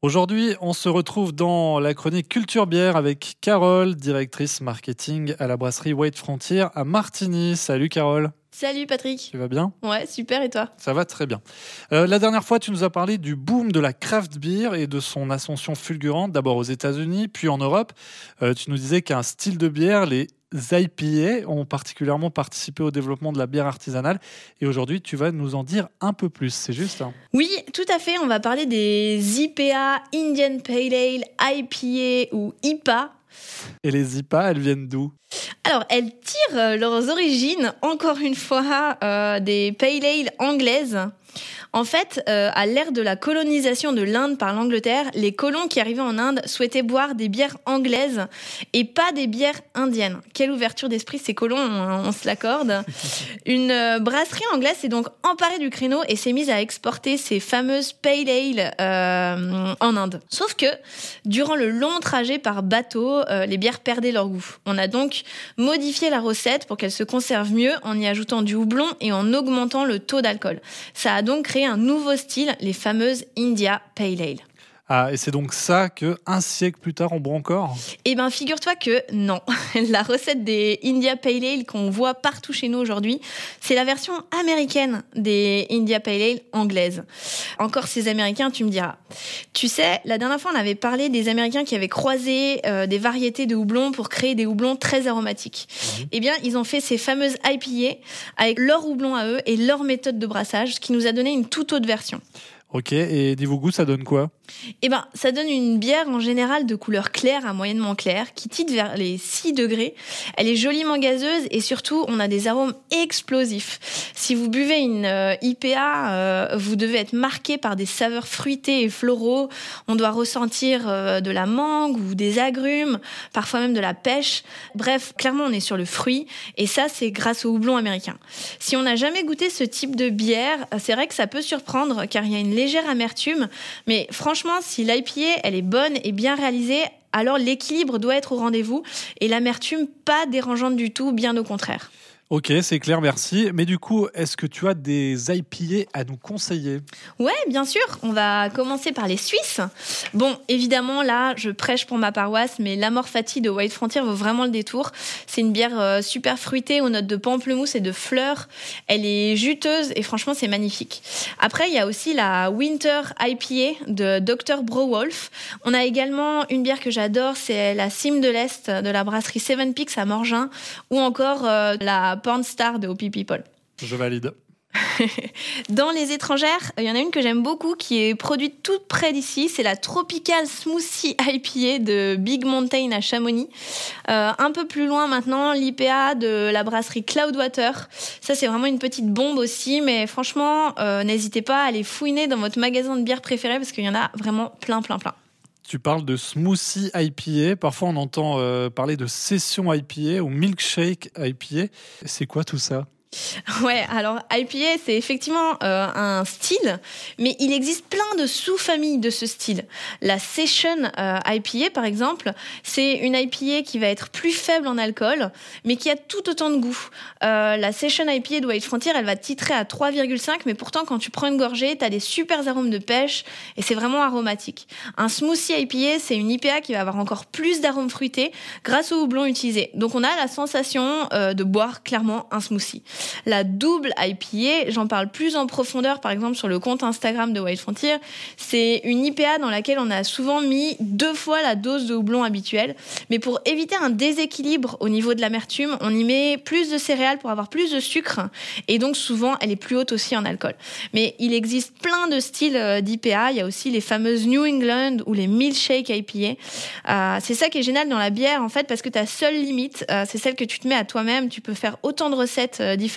Aujourd'hui, on se retrouve dans la chronique Culture Bière avec Carole, directrice marketing à la brasserie White Frontier à Martigny. Salut Carole. Salut Patrick. Tu vas bien? Ouais, super et toi? Ça va très bien. Euh, la dernière fois, tu nous as parlé du boom de la craft beer et de son ascension fulgurante, d'abord aux États-Unis, puis en Europe. Euh, tu nous disais qu'un style de bière, les IPA ont particulièrement participé au développement de la bière artisanale. Et aujourd'hui, tu vas nous en dire un peu plus, c'est juste hein Oui, tout à fait. On va parler des IPA, Indian Pale Ale, IPA ou IPA. Et les IPA, elles viennent d'où? Alors, elles tirent euh, leurs origines, encore une fois, euh, des pale ale anglaises en fait, euh, à l'ère de la colonisation de l'Inde par l'Angleterre, les colons qui arrivaient en Inde souhaitaient boire des bières anglaises et pas des bières indiennes. Quelle ouverture d'esprit ces colons, on, se l'accorde. Une euh, brasserie anglaise s'est donc emparée du créneau et s'est mise à exporter ces fameuses pale ale euh, en Inde. Sauf que durant le long trajet par bateau, les bières perdaient leur goût. On a donc modifié la recette pour qu'elle se conserve mieux en y ajoutant du houblon et en augmentant le taux d'alcool. Ça a donc créé un nouveau style, les fameuses India Pale Ale. Ah, et c'est donc ça que un siècle plus tard on boit encore? Eh ben, figure-toi que non. La recette des India Pale Ale qu'on voit partout chez nous aujourd'hui, c'est la version américaine des India Pale Ale anglaises. Encore ces Américains, tu me diras. Tu sais, la dernière fois on avait parlé des Américains qui avaient croisé euh, des variétés de houblon pour créer des houblons très aromatiques. Mhm. Eh bien, ils ont fait ces fameuses IPA avec leur houblon à eux et leur méthode de brassage, ce qui nous a donné une toute autre version. Ok, et niveau goût, ça donne quoi? Eh ben, ça donne une bière en général de couleur claire à moyennement claire, qui titre vers les 6 degrés. Elle est joliment gazeuse et surtout, on a des arômes explosifs. Si vous buvez une euh, IPA, euh, vous devez être marqué par des saveurs fruitées et floraux. On doit ressentir euh, de la mangue ou des agrumes, parfois même de la pêche. Bref, clairement, on est sur le fruit et ça, c'est grâce au houblon américain. Si on n'a jamais goûté ce type de bière, c'est vrai que ça peut surprendre car il y a une légère amertume. Mais franchement, si l'IPA, elle est bonne et bien réalisée, alors l'équilibre doit être au rendez-vous et l'amertume pas dérangeante du tout, bien au contraire. Ok, c'est clair, merci. Mais du coup, est-ce que tu as des IPA à nous conseiller? Ouais, bien sûr. On va commencer par les Suisses. Bon, évidemment, là, je prêche pour ma paroisse, mais l'Amor Fati de White Frontier vaut vraiment le détour. C'est une bière euh, super fruitée aux notes de pamplemousse et de fleurs. Elle est juteuse et franchement, c'est magnifique. Après, il y a aussi la Winter IPA de Dr. Browolf. On a également une bière que j'adore, c'est la Cime de l'Est de la brasserie Seven Peaks à Morgin, ou encore euh, la porn star de Hopi People. Je valide. Dans les étrangères, il y en a une que j'aime beaucoup qui est produite toute près d'ici. C'est la Tropical Smoothie IPA de Big Mountain à Chamonix. Euh, un peu plus loin maintenant, l'IPA de la brasserie Cloudwater. Ça, c'est vraiment une petite bombe aussi. Mais franchement, euh, n'hésitez pas à aller fouiner dans votre magasin de bière préféré parce qu'il y en a vraiment plein, plein, plein. Tu parles de smoothie IPA. Parfois, on entend euh, parler de session IPA ou milkshake IPA. C'est quoi tout ça? Ouais, alors IPA, c'est effectivement euh, un style, mais il existe plein de sous-familles de ce style. La Session euh, IPA, par exemple, c'est une IPA qui va être plus faible en alcool, mais qui a tout autant de goût. Euh, la Session IPA de White Frontier, elle va titrer à 3,5, mais pourtant, quand tu prends une gorgée, tu as des super arômes de pêche, et c'est vraiment aromatique. Un Smoothie IPA, c'est une IPA qui va avoir encore plus d'arômes fruités grâce au houblon utilisé. Donc on a la sensation de boire clairement un smoothie. La double IPA, j'en parle plus en profondeur, par exemple sur le compte Instagram de White Frontier. C'est une IPA dans laquelle on a souvent mis deux fois la dose de houblon habituelle. Mais pour éviter un déséquilibre au niveau de l'amertume, on y met plus de céréales pour avoir plus de sucre. Et donc souvent, elle est plus haute aussi en alcool. Mais il existe plein de styles euh, d'IPA. Il y a aussi les fameuses New England ou les milkshake IPA. Euh, c'est ça qui est génial dans la bière, en fait, parce que ta seule limite, euh, c'est celle que tu te mets à toi-même. Tu peux faire autant de recettes différentes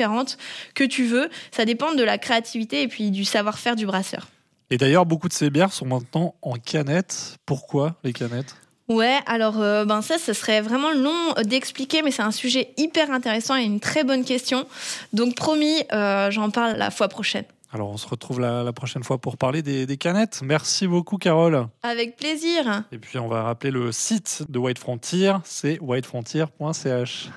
que tu veux. Ça dépend de la créativité et puis du savoir-faire du brasseur. Et d'ailleurs, beaucoup de ces bières sont maintenant en canettes. Pourquoi les canettes? Ouais, alors euh, ben ça, ce serait vraiment long d'expliquer, mais c'est un sujet hyper intéressant et une très bonne question. Donc promis, euh, j'en parle la fois prochaine. Alors on se retrouve la, prochaine fois pour parler des, des, canettes. Merci beaucoup Carole. Avec plaisir. Et puis on va rappeler le site de White Frontier, c'est whitefrontier.ch.